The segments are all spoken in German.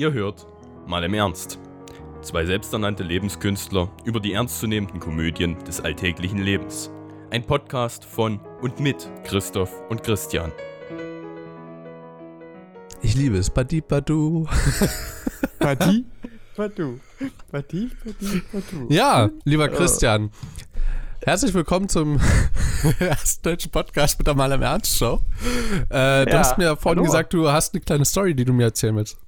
Ihr hört mal im Ernst. Zwei selbsternannte Lebenskünstler über die ernstzunehmenden Komödien des alltäglichen Lebens. Ein Podcast von und mit Christoph und Christian. Ich liebe es. Badi Badu. Badi Badu. Badi Badi Badu. Ja, lieber Christian. Herzlich willkommen zum ersten deutschen Podcast mit der Mal im Ernst Show. Äh, du Ja, hast mir vorhin hallo. gesagt, du hast eine kleine Story, die du mir erzählen willst.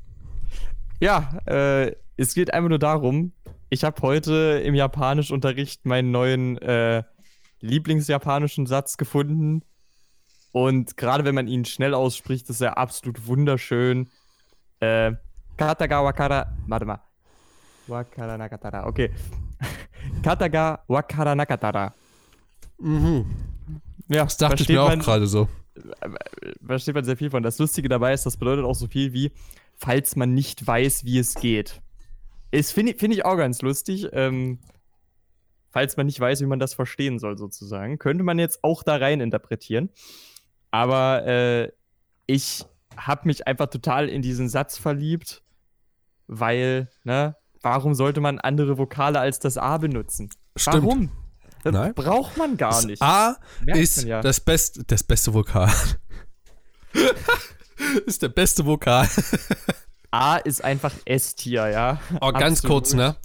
Ja, äh, es geht einfach nur darum, ich habe heute im Japanischunterricht meinen neuen äh, Lieblingsjapanischen Satz gefunden. Und gerade wenn man ihn schnell ausspricht, ist er absolut wunderschön. Äh, Kataga wakara. Warte mal. Wakara nakatara. Okay. Kataga wakara nakatara. Mhm. Ja, Das dachte ich mir auch gerade so. versteht man sehr viel von. Das Lustige dabei ist, das bedeutet auch so viel wie, falls man nicht weiß, wie es geht. Ist finde ich- finde ich auch ganz lustig. Ähm, falls man nicht weiß, wie man das verstehen soll, sozusagen. Könnte man jetzt auch da rein interpretieren. Aber äh, ich habe mich einfach total in diesen Satz verliebt, weil, ne, warum sollte man andere Vokale als das A benutzen? Stimmt. Warum? Das Nein. braucht man gar Das nicht. A Merkt ist ja. das, best, das beste Vokal. ist der beste Vokal. A ist einfach S-Tier, ja. Oh, ganz Absolut. kurz, ne?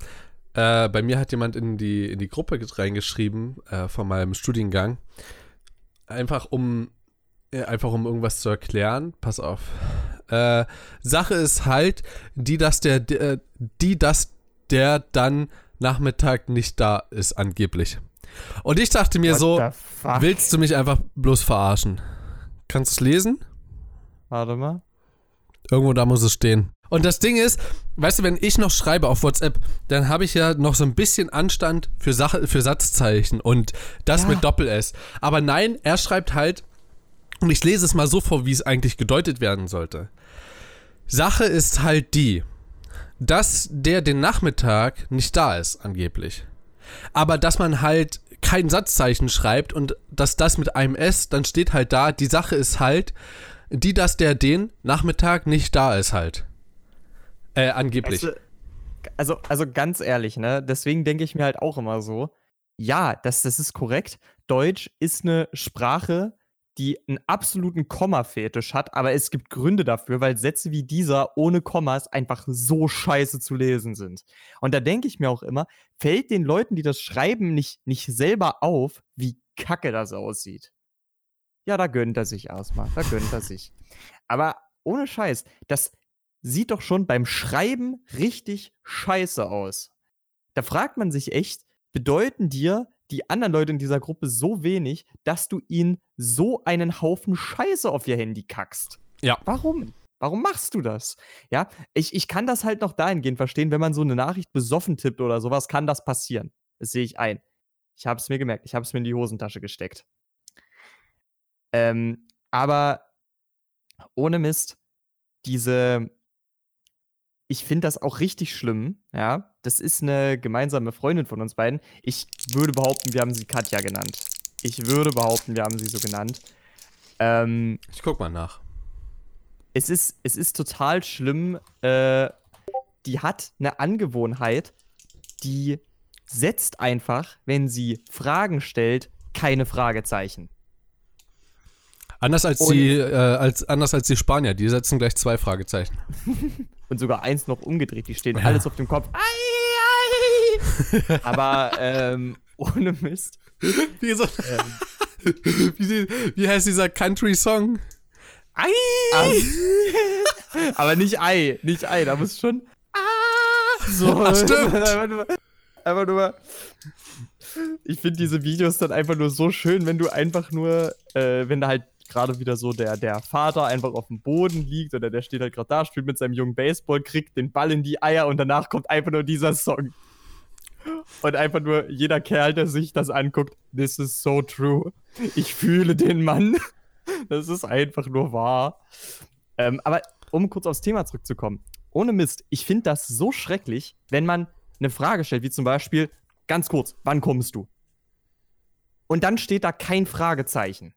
Äh, bei mir hat jemand in die, in die Gruppe reingeschrieben äh, von meinem Studiengang. Einfach um, äh, einfach um irgendwas zu erklären. Pass auf. Äh, Sache ist halt, die, dass der, der, die, dass der dann Nachmittag nicht da ist, angeblich. Und ich dachte mir What so, willst du mich einfach bloß verarschen? Kannst du es lesen? Warte mal. Irgendwo da muss es stehen. Und das Ding ist, weißt du, wenn ich noch schreibe auf WhatsApp, dann habe ich ja noch so ein bisschen Anstand für Sache, für Satzzeichen und das Ja. mit Doppel-S. Aber nein, er schreibt halt, und ich lese es mal so vor, wie es eigentlich gedeutet werden sollte. Sache ist halt die, dass der den Nachmittag nicht da ist, angeblich. Aber dass man halt kein Satzzeichen schreibt und dass das mit einem S, dann steht halt da, die Sache ist halt, die, dass der den Nachmittag nicht da ist halt. Äh, angeblich. Also, also, also ganz ehrlich, ne? Deswegen denke ich mir halt auch immer so, ja, das, das ist korrekt. Deutsch ist eine Sprache, die einen absoluten Komma-Fetisch hat, aber es gibt Gründe dafür, weil Sätze wie dieser ohne Kommas einfach so scheiße zu lesen sind. Und da denke ich mir auch immer, fällt den Leuten, die das schreiben, nicht, nicht selber auf, wie kacke das aussieht. Ja, da gönnt er sich erstmal. Da gönnt er sich. Aber ohne Scheiß, das sieht doch schon beim Schreiben richtig scheiße aus. Da fragt man sich echt, bedeuten dir die anderen Leute in dieser Gruppe so wenig, dass du ihnen so einen Haufen Scheiße auf ihr Handy kackst? Ja. Warum? Warum machst du das? Ja, ich, ich kann das halt noch dahingehend verstehen, wenn man so eine Nachricht besoffen tippt oder sowas, kann das passieren. Das sehe ich ein. Ich habe es mir gemerkt. Ich habe es mir in die Hosentasche gesteckt. Ähm, aber ohne Mist, diese. Ich finde das auch richtig schlimm, ja. Das ist eine gemeinsame Freundin von uns beiden. Ich würde behaupten, wir haben sie Katja genannt. Ich würde behaupten, wir haben sie so genannt. Ähm, Ich guck mal nach. es ist, es ist total schlimm. Äh, die hat eine Angewohnheit, die setzt einfach, wenn sie Fragen stellt, keine Fragezeichen. Anders als Und- die, äh, als, anders als die Spanier, die setzen gleich zwei Fragezeichen. Und sogar eins noch umgedreht, die stehen Ja. alles auf dem Kopf. Ei, ei. Aber ähm, ohne Mist. Wie, so, Ähm, wie, wie heißt dieser Country-Song? Ei! ah, aber nicht Ei, nicht Ei, da muss schon. Ah, so. Ach, stimmt. einfach nur, einfach nur ich finde diese Videos dann einfach nur so schön, wenn du einfach nur, äh, wenn da halt gerade wieder so der, der Vater einfach auf dem Boden liegt oder der steht halt gerade da, spielt mit seinem jungen Baseball, kriegt den Ball in die Eier und danach kommt einfach nur dieser Song. Und einfach nur jeder Kerl, der sich das anguckt, this is so true. Ich fühle den Mann. Das ist einfach nur wahr. Ähm, aber um kurz aufs Thema zurückzukommen, ohne Mist, ich finde das so schrecklich, wenn man eine Frage stellt, wie zum Beispiel, ganz kurz, wann kommst du? Und dann steht da kein Fragezeichen.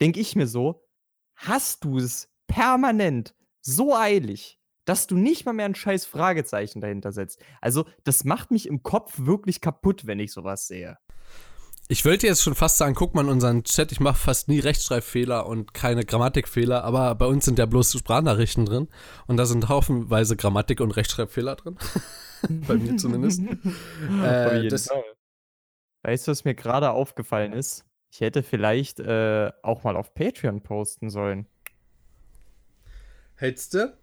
Denke ich mir so, hast du es permanent so eilig, dass du nicht mal mehr ein scheiß Fragezeichen dahinter setzt. Also, das macht mich im Kopf wirklich kaputt, wenn ich sowas sehe. Ich wollte jetzt schon fast sagen, guck mal in unseren Chat, ich mache fast nie Rechtschreibfehler und keine Grammatikfehler, aber bei uns sind ja bloß Sprachnachrichten drin und da sind haufenweise Grammatik- und Rechtschreibfehler drin. bei mir zumindest. äh, das, weißt du, was mir gerade aufgefallen ist? Ich hätte vielleicht äh, auch mal auf Patreon posten sollen. Hältst du?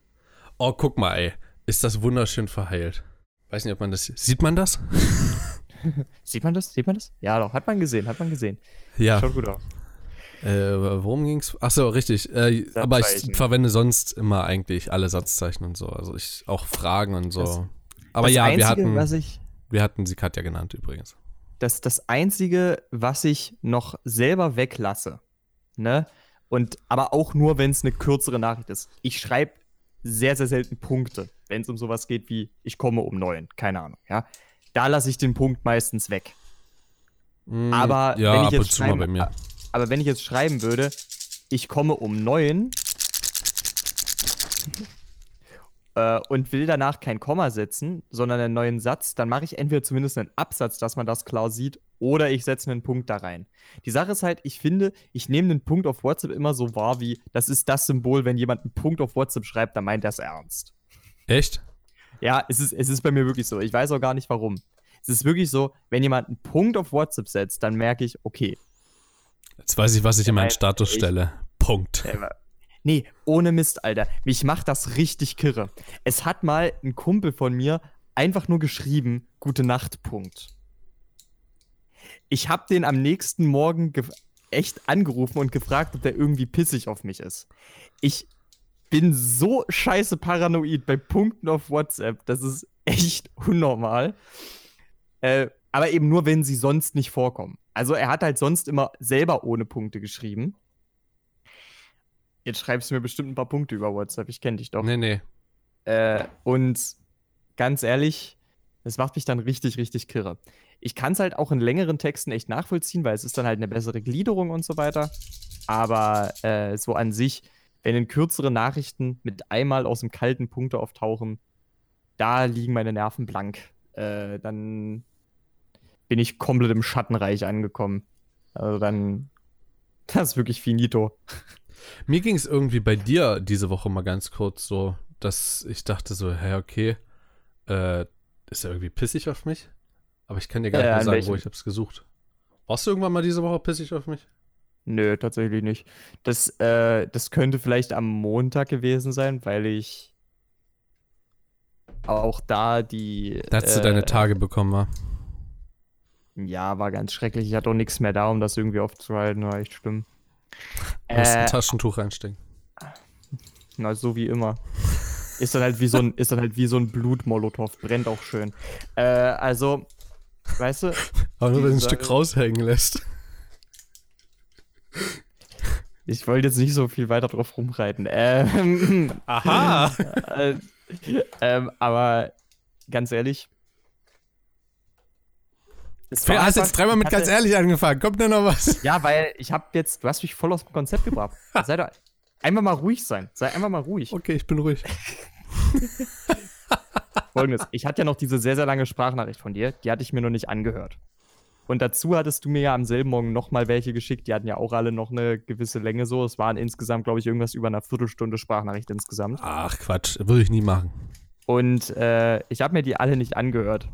Oh, guck mal, ey. Ist das wunderschön verheilt. Weiß nicht, ob man das. Sieht man das? Sieht man das? Sieht man das? Ja, doch. Hat man gesehen, hat man gesehen. Ja. Schaut gut aus. Äh, worum ging's? Achso, richtig. Äh, aber ich verwende sonst immer eigentlich alle Satzzeichen und so. Also ich auch Fragen und so. Das, aber das ja, Einzige, wir hatten, was ich, wir hatten sie Katja genannt übrigens. Das, das Einzige, was ich noch selber weglasse, ne? Und aber auch nur, wenn es eine kürzere Nachricht ist. Ich schreibe sehr, sehr selten Punkte, wenn es um sowas geht wie ich komme um neun, keine Ahnung, ja. Da lasse ich den Punkt meistens weg. Mm, Aber ja, wenn ich jetzt schreiben. Aber wenn ich jetzt schreiben würde, ich komme um neun äh, und will danach kein Komma setzen, sondern einen neuen Satz, dann mache ich entweder zumindest einen Absatz, dass man das klar sieht, oder ich setze einen Punkt da rein. Die Sache ist halt, ich finde, ich nehme einen Punkt auf WhatsApp immer so wahr wie, das ist das Symbol, wenn jemand einen Punkt auf WhatsApp schreibt, dann meint er es ernst. Echt? Ja, es ist, es ist bei mir wirklich so. Ich weiß auch gar nicht warum. Es ist wirklich so, wenn jemand einen Punkt auf WhatsApp setzt, dann merke ich, okay, Jetzt weiß ich, was ich in meinen Nein, Status ich- stelle. Punkt. Nee, ohne Mist, Alter. Mich macht das richtig kirre. Es hat mal ein Kumpel von mir einfach nur geschrieben, gute Nacht, Punkt. Ich habe den am nächsten Morgen ge- echt angerufen und gefragt, ob der irgendwie pissig auf mich ist. Ich bin so scheiße paranoid bei Punkten auf WhatsApp. Das ist echt unnormal. Äh, aber eben nur, wenn sie sonst nicht vorkommen. Also er hat halt sonst immer selber ohne Punkte geschrieben. Jetzt schreibst du mir bestimmt ein paar Punkte über WhatsApp. Ich kenne dich doch. Nee, nee. Äh, und ganz ehrlich, das macht mich dann richtig, richtig kirre. Ich kann es halt auch in längeren Texten echt nachvollziehen, weil es ist dann halt eine bessere Gliederung und so weiter. Aber äh, so an sich, wenn in kürzere Nachrichten mit einmal aus dem kalten Punkte auftauchen, da liegen meine Nerven blank. Äh, dann bin ich komplett im Schattenreich angekommen. Also dann, das ist wirklich finito. Mir ging es irgendwie bei dir diese Woche mal ganz kurz so, dass ich dachte so, hä, okay, äh, ist er irgendwie pissig auf mich? Aber ich kann dir gar nicht Äh, mehr sagen, welchem? wo ich hab's gesucht. Warst du irgendwann mal diese Woche pissig auf mich? Nö, tatsächlich nicht. Das, äh, das könnte vielleicht am Montag gewesen sein, weil ich auch da die. Da hast du äh, deine Tage bekommen, war. Ja, war ganz schrecklich. Ich hatte auch nichts mehr da, um das irgendwie aufzuhalten. War echt schlimm. Du musst ein Äh, Taschentuch reinstecken. na, so wie immer. Ist dann halt wie so ein, ist dann halt wie so ein Blutmolotow. Brennt auch schön. Äh, also, weißt du, Aber nur, wenn du ein Stück raushängen lässt. ich wollte jetzt nicht so viel weiter drauf rumreiten. Ähm, Aha! äh, ähm, aber ganz ehrlich. Du war hast jetzt dreimal mit hatte- ganz ehrlich angefangen. Kommt denn noch was? Ja, weil ich habe jetzt, du hast mich voll aus dem Konzept gebracht. Sei doch einfach mal ruhig sein. Sei einfach mal ruhig. Okay, ich bin ruhig. Folgendes, ich hatte ja noch diese sehr, sehr lange Sprachnachricht von dir, die hatte ich mir noch nicht angehört. Und dazu hattest du mir ja am selben Morgen nochmal welche geschickt, die hatten ja auch alle noch eine gewisse Länge so. Es waren insgesamt, glaube ich, irgendwas über eine Viertelstunde Sprachnachricht insgesamt. Ach, Quatsch. Würde ich nie machen. Und äh, ich habe mir die alle nicht angehört.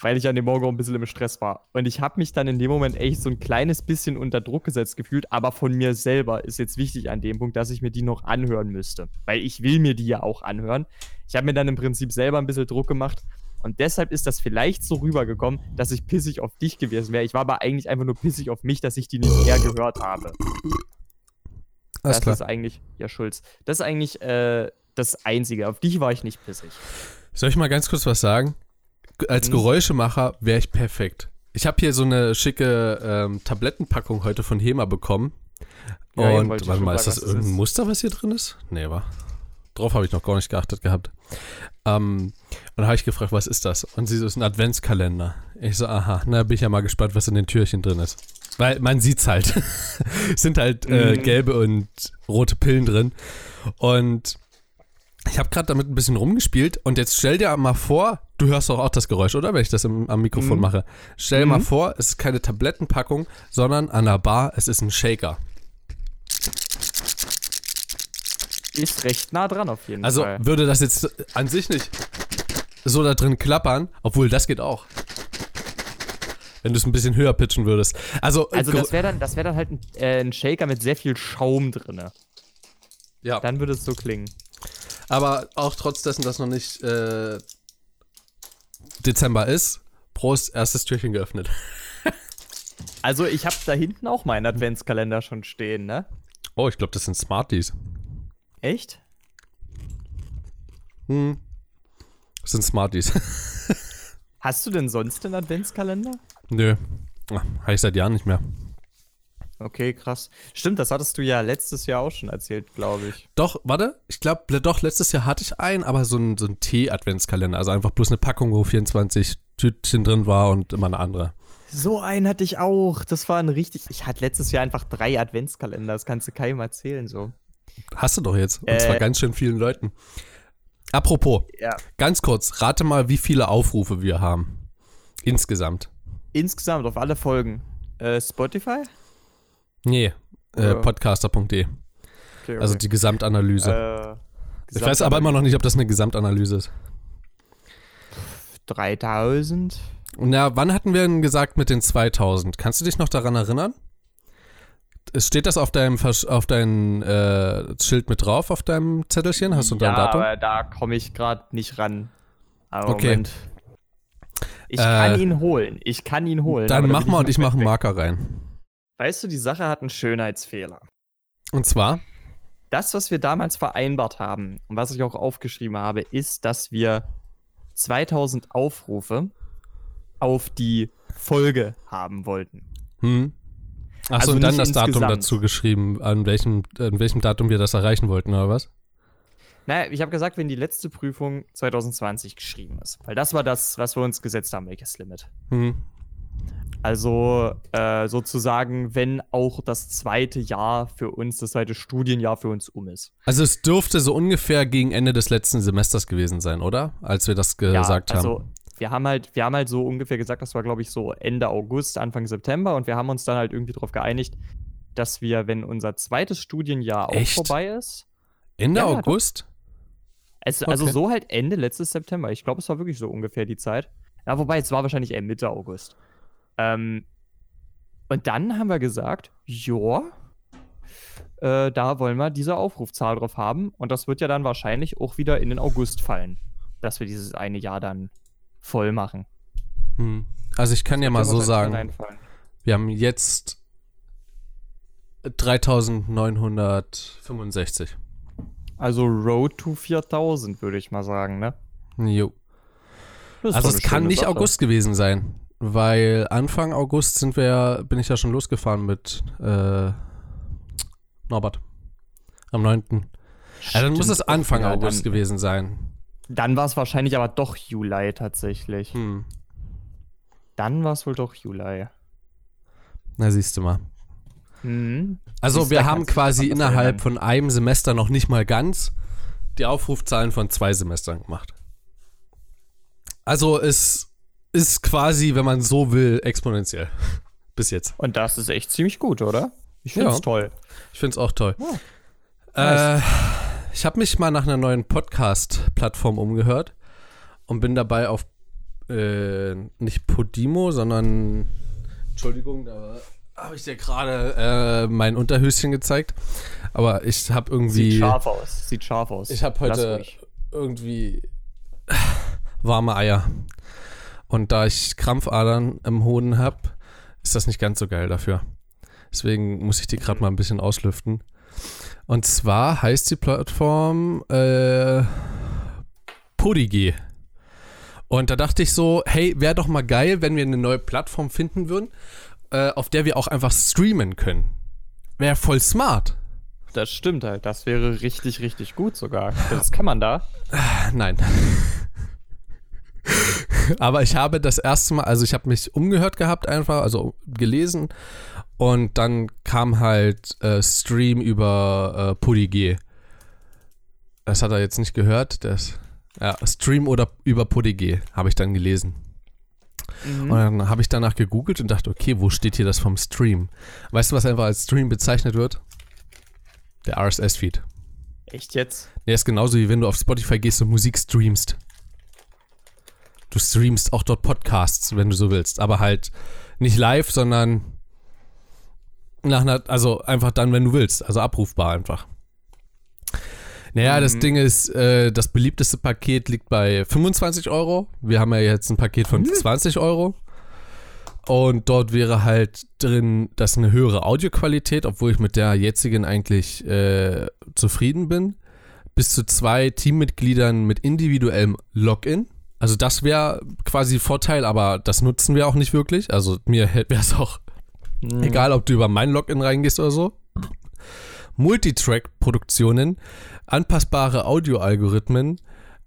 Weil ich an dem Morgen auch ein bisschen im Stress war. Und ich habe mich dann in dem Moment echt so ein kleines bisschen unter Druck gesetzt gefühlt, aber von mir selber ist jetzt wichtig an dem Punkt, dass ich mir die noch anhören müsste. Weil ich will mir die ja auch anhören. Ich habe mir dann im Prinzip selber ein bisschen Druck gemacht. Und deshalb ist das vielleicht so rübergekommen, dass ich pissig auf dich gewesen wäre. Ich war aber eigentlich einfach nur pissig auf mich, dass ich die nicht mehr gehört habe. Alles das klar. ist eigentlich, ja, Schulz, das ist eigentlich äh, das Einzige. Auf dich war ich nicht pissig. Soll ich mal ganz kurz was sagen? Als Mhm. Geräuschemacher wäre ich perfekt. Ich habe hier so eine schicke ähm, Tablettenpackung heute von Hema bekommen. Ja, und warte mal, ist fragen, das irgendein ist. Muster, was hier drin ist? Nee, war. Drauf habe ich noch gar nicht geachtet gehabt. Ähm, und habe ich gefragt, was ist das? Und sie so, ist ein Adventskalender. Ich so, aha, na bin ich ja mal gespannt, was in den Türchen drin ist. Weil man sieht's halt. es sind halt äh, Mhm. gelbe und rote Pillen drin. Und Ich habe gerade damit ein bisschen rumgespielt und jetzt stell dir mal vor, du hörst doch auch das Geräusch, oder? Wenn ich das im, am Mikrofon Mhm. mache. Stell dir mal Mhm. vor, es ist keine Tablettenpackung, sondern an der Bar, es ist ein Shaker. Ist recht nah dran auf jeden Also Fall. würde das jetzt an sich nicht so da drin klappern, obwohl das geht auch. Wenn du es ein bisschen höher pitchen würdest. Also, Also gro- das wäre dann, das wär dann halt ein, äh, ein Shaker mit sehr viel Schaum drinne. ja. Dann würde es so klingen. Aber auch trotz dessen, dass noch nicht äh, Dezember ist, Prost, erstes Türchen geöffnet. Also ich habe da hinten auch meinen Adventskalender schon stehen, ne? Oh, ich glaube, das sind Smarties. Echt? Hm. Das sind Smarties. Hast du denn sonst einen Adventskalender? Nö. Ah, Habe ich seit Jahren nicht mehr. Okay, krass. Stimmt, das hattest du ja letztes Jahr auch schon erzählt, glaube ich. Doch, warte, ich glaube, doch, letztes Jahr hatte ich einen, aber so ein, so ein Tee-Adventskalender. Also einfach bloß eine Packung, wo 24 Tütchen drin war und immer eine andere. So einen hatte ich auch. Das war ein richtig. Ich hatte letztes Jahr einfach drei Adventskalender. Das kannst du keinem erzählen, so. Hast du doch jetzt. Und Äh. zwar ganz schön vielen Leuten. Apropos, Ja. ganz kurz, rate mal, wie viele Aufrufe wir haben. Insgesamt. Insgesamt auf alle Folgen. Äh, Spotify? Nee, äh, podcaster.de. Okay, Also die Gesamtanalyse. Äh, ich weiß aber immer noch nicht, ob das eine Gesamtanalyse ist. 3000? Na, wann hatten wir denn gesagt mit den 2000? Kannst du dich noch daran erinnern? Steht das auf deinem auf deinem äh, Schild mit drauf, auf deinem Zettelchen? Hast du da ja, ein Datum? aber da komme ich gerade nicht ran. Aber Okay. Moment. Ich Äh, kann ihn holen. Ich kann ihn holen. Dann mach mal und ich mache einen. Marker rein. Weißt du, die Sache hat einen Schönheitsfehler. Und zwar, Das, was wir damals vereinbart haben und was ich auch aufgeschrieben habe, ist, dass wir 2000 Aufrufe auf die Folge haben wollten. hm? Achso, Also und dann das Datum insgesamt. dazu geschrieben, an welchem, an welchem Datum wir das erreichen wollten, oder was? Naja, ich habe gesagt, wenn die letzte Prüfung 2020 geschrieben ist. Weil das war das, was wir uns gesetzt haben, welches Limit. Hm. Also äh, sozusagen, wenn auch das zweite Jahr für uns, das zweite Studienjahr für uns um ist. Also es dürfte so ungefähr gegen Ende des letzten Semesters gewesen sein, oder? Als wir das gesagt also, haben. Wir haben halt, wir haben halt so ungefähr gesagt, das war, glaube ich, so Ende August, Anfang September und wir haben uns dann halt irgendwie darauf geeinigt, dass wir, wenn unser zweites Studienjahr auch Echt? vorbei ist, Ende ja. August? es, also Okay. so halt Ende letztes September. Ich glaube, es war wirklich so ungefähr die Zeit. Ja, wobei, es war wahrscheinlich eher Mitte August. Ähm, und dann haben wir gesagt, ja, äh, da wollen wir diese Aufrufzahl drauf haben. Und das wird ja dann wahrscheinlich auch wieder in den August fallen, dass wir dieses eine Jahr dann voll machen. Hm. Also ich kann ja mal so sagen, wir haben jetzt 3965. Also Road to 4000, würde ich mal sagen, ne? Jo. Das Also es kann nicht Sache. August gewesen sein, weil Anfang August sind wir, ja- bin ich ja schon losgefahren mit äh, Norbert. Am 9. Ja, dann muss Stimmt es Anfang wieder. August dann, gewesen sein. Dann war es wahrscheinlich aber doch Juli tatsächlich. Hm. Dann war es wohl doch Juli. Na, siehst du mal. Mhm. Also Siehst, wir haben quasi innerhalb von einem Semester noch nicht mal ganz die Aufrufzahlen von zwei Semestern gemacht. Also es ist quasi, wenn man so will, exponentiell. Bis jetzt. Und das ist echt ziemlich gut, oder? Ich finde es Ja. toll. Ich finde es auch toll. Ja. Äh, ich habe mich mal nach einer neuen Podcast-Plattform umgehört und bin dabei auf äh, nicht Podimo, sondern Entschuldigung, da habe ich dir gerade äh, mein Unterhöschen gezeigt. Aber ich habe irgendwie Sieht scharf aus. Sieht scharf aus. ich habe heute irgendwie warme Eier. Und da ich Krampfadern im Hoden habe, ist das nicht ganz so geil dafür. Deswegen muss ich die gerade mal ein bisschen auslüften. Und zwar heißt die Plattform äh, Podigee. Und da dachte ich so, hey, wäre doch mal geil, wenn wir eine neue Plattform finden würden, äh, auf der wir auch einfach streamen können. Wäre voll smart. Das stimmt halt. Das wäre richtig, richtig gut sogar. Das kann man da. Nein. Aber ich habe das erste Mal, also ich habe mich umgehört gehabt einfach, also gelesen und dann kam halt äh, Stream über äh, PudiG. das hat er jetzt nicht gehört. Das, ja, Stream oder über PodiG habe ich dann gelesen. Mhm. Und dann habe ich danach gegoogelt und dachte, okay, wo steht hier das vom Stream? Weißt du, was einfach als Stream bezeichnet wird? Der RSS-Feed. Echt jetzt? Der ist genauso wie wenn du auf Spotify gehst und Musik streamst. Du streamst auch dort Podcasts, wenn du so willst, aber halt nicht live, sondern nach einer, also einfach dann, wenn du willst, also abrufbar einfach. Naja, das Mhm. Ding ist, äh, das beliebteste Paket liegt bei 25 Euro. Wir haben ja jetzt ein Paket von 20 Euro. Und dort wäre halt drin, das eine höhere Audioqualität, obwohl ich mit der jetzigen eigentlich äh, zufrieden bin. Bis zu zwei Teammitgliedern mit individuellem Login. Also das wäre quasi Vorteil, aber das nutzen wir auch nicht wirklich. Also mir wäre es auch Mhm. Egal, ob du über mein Login reingehst oder so. Multitrack-Produktionen, anpassbare Audioalgorithmen.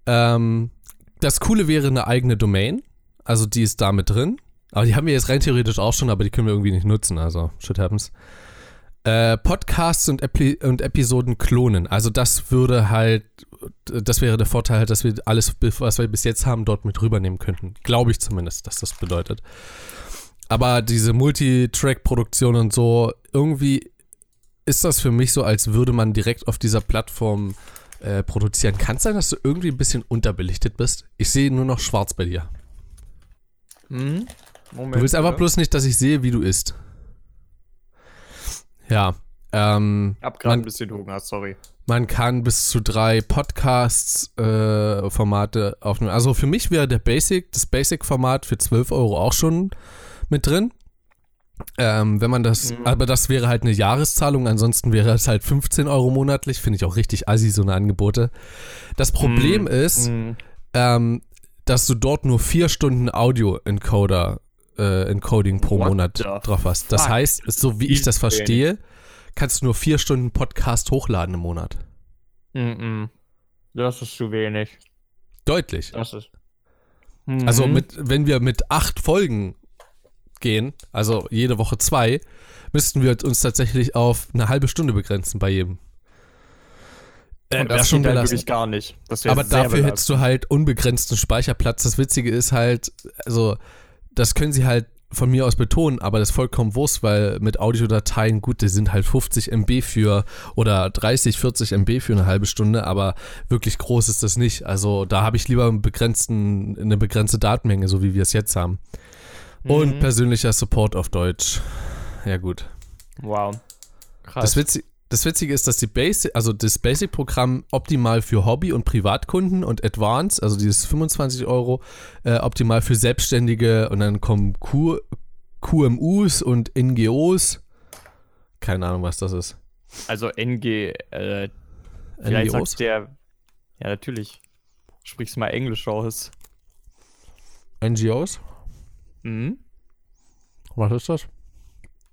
Ähm, das Coole wäre eine eigene Domain. Also die ist da mit drin. Aber die haben wir jetzt rein theoretisch auch schon, aber die können wir irgendwie nicht nutzen. Also, shit happens. Äh, Podcasts und, Epi und Episoden klonen. Also das würde halt, das wäre der Vorteil, dass wir alles, was wir bis jetzt haben, dort mit rübernehmen könnten. Glaube ich zumindest, dass das bedeutet. Aber diese Multitrack-Produktion und so, irgendwie ist das für mich so, als würde man direkt auf dieser Plattform äh, produzieren. Kann es sein, dass du irgendwie ein bisschen unterbelichtet bist? Ich sehe nur noch schwarz bei dir. Mhm. Moment. Du willst einfach bloß nicht, dass ich sehe, wie du isst. Ja. Ähm, Ich hab gerade man- ein bisschen Hunger, sorry. man kann bis zu drei Podcasts-Formate aufnehmen. Also für mich wäre der Basic, das Basic-Format für 12 Euro auch schon mit drin. Ähm, wenn man das, Mhm. aber das wäre halt eine Jahreszahlung, ansonsten wäre es halt 15 Euro monatlich, finde ich auch richtig assi, so eine Angebote. Das Problem ist, Mhm. ähm, dass du dort nur vier Stunden Audio-Encoder, äh, Encoding pro What Monat drauf hast. Das fuck? heißt, so wie ich das verstehe, kannst du nur vier Stunden Podcast hochladen im Monat. Mhm. Das ist zu wenig. Deutlich. Das ist. Also Mhm. mit, wenn wir mit acht Folgen gehen, also jede Woche zwei, müssten wir uns tatsächlich auf eine halbe Stunde begrenzen bei jedem. Äh, Und das schon geht halt belastend. wirklich gar nicht. Aber dafür hättest du halt unbegrenzten Speicherplatz. Das Witzige ist halt, also das können sie halt von mir aus betonen, aber das ist vollkommen Wurst, weil mit Audiodateien, gut, die sind halt 50 MB für oder 30, 40 MB für eine halbe Stunde, aber wirklich groß ist das nicht. Also da habe ich lieber einen begrenzten, eine begrenzte Datenmenge, so wie wir es jetzt haben. Und Mhm. persönlicher Support auf Deutsch. Ja, gut. Wow. Krass. Das, Witzi das Witzige ist, dass die Basic, also das Basic-Programm optimal für Hobby- und Privatkunden und Advanced, also dieses 25 Euro, äh, optimal für Selbstständige und dann kommen Q QMUs und NGOs. Keine Ahnung, was das ist. also NG, äh, vielleicht NGOs? sagt der. Ja, natürlich. Sprichst mal Englisch aus. NGOs? Mhm. Was ist das?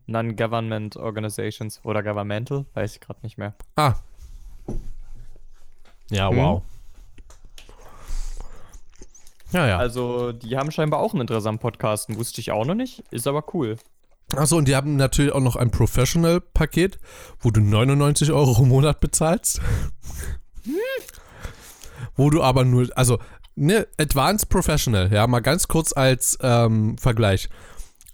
Non-Government Organizations oder Governmental, weiß ich gerade nicht mehr. Ah. Ja, Hm? wow. Ja, ja. Also, die haben scheinbar auch einen interessanten Podcast, wusste ich auch noch nicht, ist aber cool. Achso, und die haben natürlich auch noch ein Professional-Paket, wo du 99 Euro im Monat bezahlst. wo du aber nur, also, ne, Advanced Professional, ja, mal ganz kurz als ähm, Vergleich.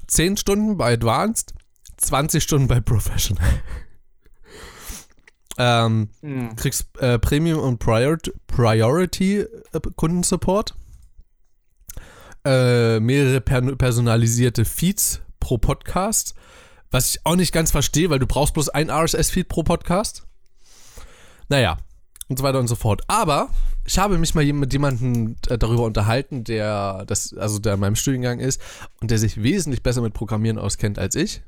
10 Stunden bei Advanced, 20 Stunden bei Professional. ähm, kriegst äh, Premium und Priority, Priority äh, Kundensupport. Äh, mehrere per personalisierte Feeds pro Podcast. Was ich auch nicht ganz verstehe, weil du brauchst bloß ein RSS-Feed pro Podcast. Naja, und so weiter und so fort. Aber ich habe mich mal mit jemandem äh, darüber unterhalten, der das, also der in meinem Studiengang ist und der sich wesentlich besser mit Programmieren auskennt als ich.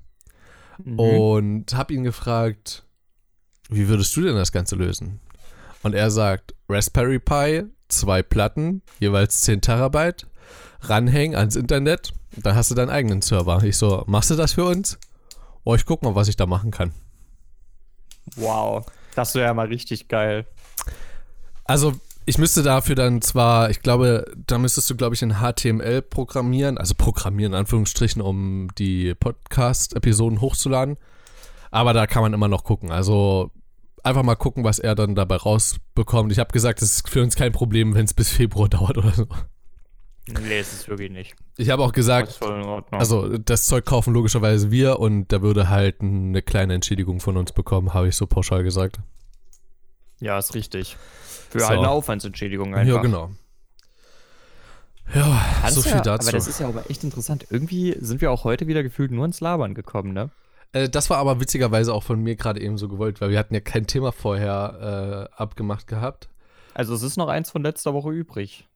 Mhm. Und habe ihn gefragt, wie würdest du denn das Ganze lösen? Und er sagt, Raspberry Pi, zwei Platten, jeweils 10 Terabyte, ranhängen ans Internet, dann hast du deinen eigenen Server. Ich so, machst du das für uns? Oh, ich guck mal, was ich da machen kann. Wow. Das wäre ja mal richtig geil. Also, ich müsste dafür dann zwar, ich glaube, da müsstest du, glaube ich, in HTML programmieren, also programmieren in Anführungsstrichen, um die Podcast-Episoden hochzuladen. Aber da kann man immer noch gucken. Also, einfach mal gucken, was er dann dabei rausbekommt. Ich habe gesagt, es ist für uns kein Problem, wenn es bis Februar dauert oder so. Nee, es ist wirklich nicht. Ich habe auch Das gesagt, Ordnung. also das Zeug kaufen logischerweise wir und der würde halt eine kleine Entschädigung von uns bekommen, habe ich so pauschal gesagt. ja, ist richtig. Für So. eine Aufwandsentschädigung einfach. Ja, genau. Ja, Kannst so viel ja, dazu. Aber das ist ja aber echt interessant. Irgendwie sind wir auch heute wieder gefühlt nur ins Labern gekommen, ne? Äh, das war aber witzigerweise auch von mir gerade eben so gewollt, weil wir hatten ja kein Thema vorher äh, abgemacht gehabt. Also es ist noch eins von letzter Woche übrig.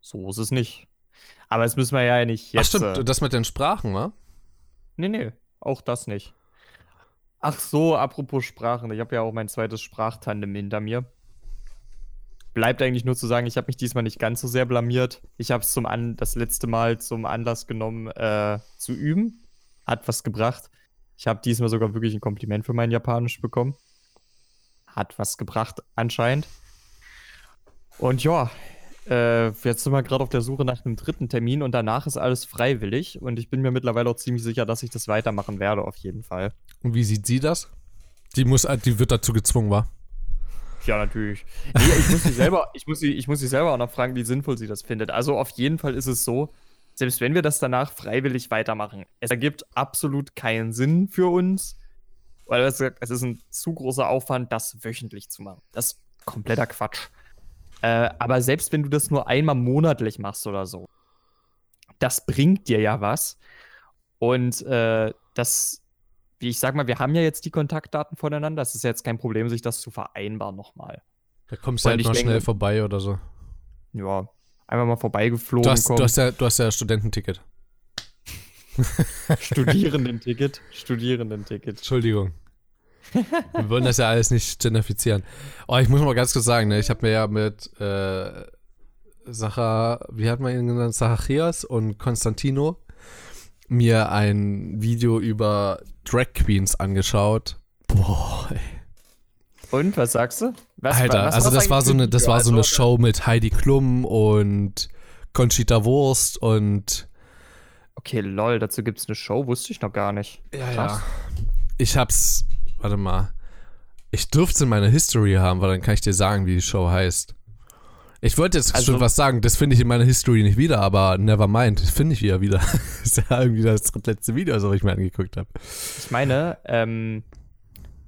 So ist es nicht. Aber das müssen wir ja nicht Ach jetzt. stimmt, äh, das mit den Sprachen, wa? nee, nee, auch das nicht. Ach so, apropos Sprachen. Ich habe ja auch mein zweites Sprachtandem hinter mir. Bleibt eigentlich nur zu sagen, ich habe mich diesmal nicht ganz so sehr blamiert. Ich habe es das letzte Mal zum Anlass genommen, äh, zu üben. Hat was gebracht. Ich habe diesmal sogar wirklich ein Kompliment für mein Japanisch bekommen. Hat was gebracht, anscheinend. Und ja, äh, jetzt sind wir gerade auf der Suche nach einem dritten Termin und danach ist alles freiwillig. Und ich bin mir mittlerweile auch ziemlich sicher, dass ich das weitermachen werde, auf jeden Fall. Und wie sieht sie das? Die muss, die wird dazu gezwungen, war. Ja, natürlich. Nee, ich muss sie selber, ich muss sie, ich muss sie selber auch noch fragen, wie sinnvoll sie das findet. Also auf jeden Fall ist es so, selbst wenn wir das danach freiwillig weitermachen, es ergibt absolut keinen Sinn für uns, weil es, es ist ein zu großer Aufwand, das wöchentlich zu machen. Das ist kompletter Quatsch. Äh, aber selbst wenn du das nur einmal monatlich machst oder so, das bringt dir ja was. Und äh, das, ich sag mal, wir haben ja jetzt die Kontaktdaten voneinander. Das ist ja jetzt kein Problem, sich das zu vereinbaren nochmal. Da kommst du halt mal schnell vorbei oder so. Ja, einfach mal vorbeigeflogen Du hast, du, hast ja, du hast ja Studententicket. Studierendenticket. Studierendenticket. Entschuldigung. Wir wollen das ja alles nicht gentrifizieren. Oh, ich muss mal ganz kurz sagen, ne, ich habe mir ja mit äh, Sacha, wie hat man ihn genannt, Zacharias und Konstantino mir ein Video über Drag Queens angeschaut. Boah, ey. Und was sagst du? Was, Alter, was also das war so eine, das war so eine Show mit Heidi Klum und Conchita Wurst und Okay, lol, dazu gibt's eine Show, wusste ich noch gar nicht. Ja, Krass. Ich hab's. Warte mal. Ich dürfte es in meiner History haben, weil dann kann ich dir sagen, wie die Show heißt. Ich wollte jetzt Also- schon was sagen, das finde ich in meiner History nicht wieder, aber never mind, das finde ich wieder wieder. das ist ja irgendwie das letzte Video, das ich mir angeguckt habe. Ich meine, ähm,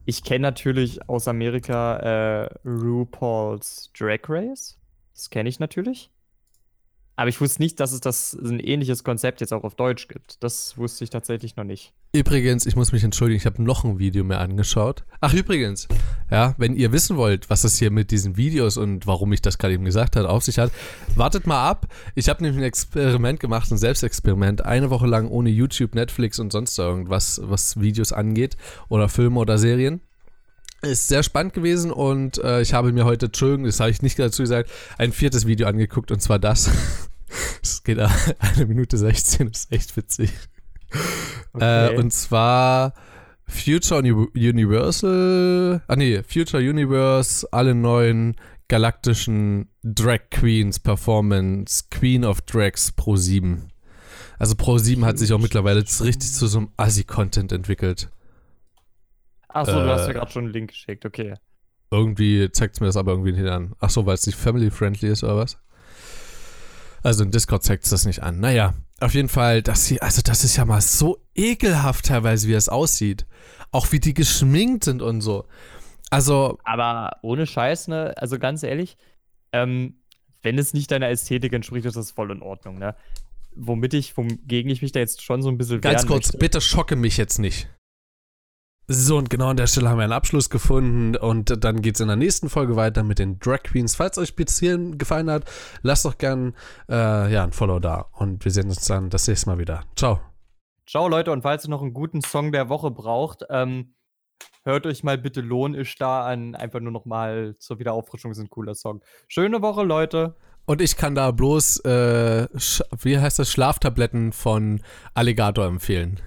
ich kenne natürlich aus Amerika äh, RuPaul's Drag Race. Das kenne ich natürlich. Aber ich wusste nicht, dass es das ein ähnliches Konzept jetzt auch auf Deutsch gibt. Das wusste ich tatsächlich noch nicht. Übrigens, ich muss mich entschuldigen, ich habe noch ein Video mir angeschaut. Ach, übrigens, ja, wenn ihr wissen wollt, was es hier mit diesen Videos und warum ich das gerade eben gesagt habe, auf sich hat, wartet mal ab. Ich habe nämlich ein Experiment gemacht, ein Selbstexperiment, eine Woche lang ohne YouTube, Netflix und sonst irgendwas, was Videos angeht oder Filme oder Serien. Ist sehr spannend gewesen und äh, ich habe mir heute, Entschuldigung, das habe ich nicht dazu gesagt, ein viertes Video angeguckt und zwar das. Es geht eine Minute 16, ist echt witzig. Äh, und zwar Future Uni Universal, ah nee, Future Universe, alle neuen galaktischen Drag Queens Performance, Queen of Drags Pro 7. Also Pro 7 hat sich auch mittlerweile richtig zu so einem Assi-Content entwickelt. Achso, du hast äh, mir gerade schon einen Link geschickt, okay. Irgendwie zeigt es mir das aber irgendwie nicht an. Ach so, weil es nicht family-friendly ist oder was? Also in Discord zeigt es das nicht an. Naja, auf jeden Fall, das hier, also das ist ja mal so ekelhaft teilweise, wie es aussieht. Auch wie die geschminkt sind und so. Also, Aber ohne Scheiß, ne? Also ganz ehrlich, ähm, wenn es nicht deiner Ästhetik entspricht, ist das voll in Ordnung, ne? Womit ich, wogegen ich mich da jetzt schon so ein bisschen ganz kurz, möchte. bitte schocke mich jetzt nicht. So, und genau an der Stelle haben wir einen Abschluss gefunden und dann geht es in der nächsten Folge weiter mit den Drag Queens. Falls euch hierhin gefallen hat, lasst doch gern äh, ja, ein Follow da und wir sehen uns dann das nächste Mal wieder. Ciao. Ciao, Leute, und falls ihr noch einen guten Song der Woche braucht, ähm, hört euch mal bitte Lohn ist da an. Einfach nur noch mal zur Wiederauffrischung ist ein cooler Song. Schöne Woche, Leute. Und ich kann da bloß, äh, wie heißt das, Schlaftabletten von Alligator empfehlen.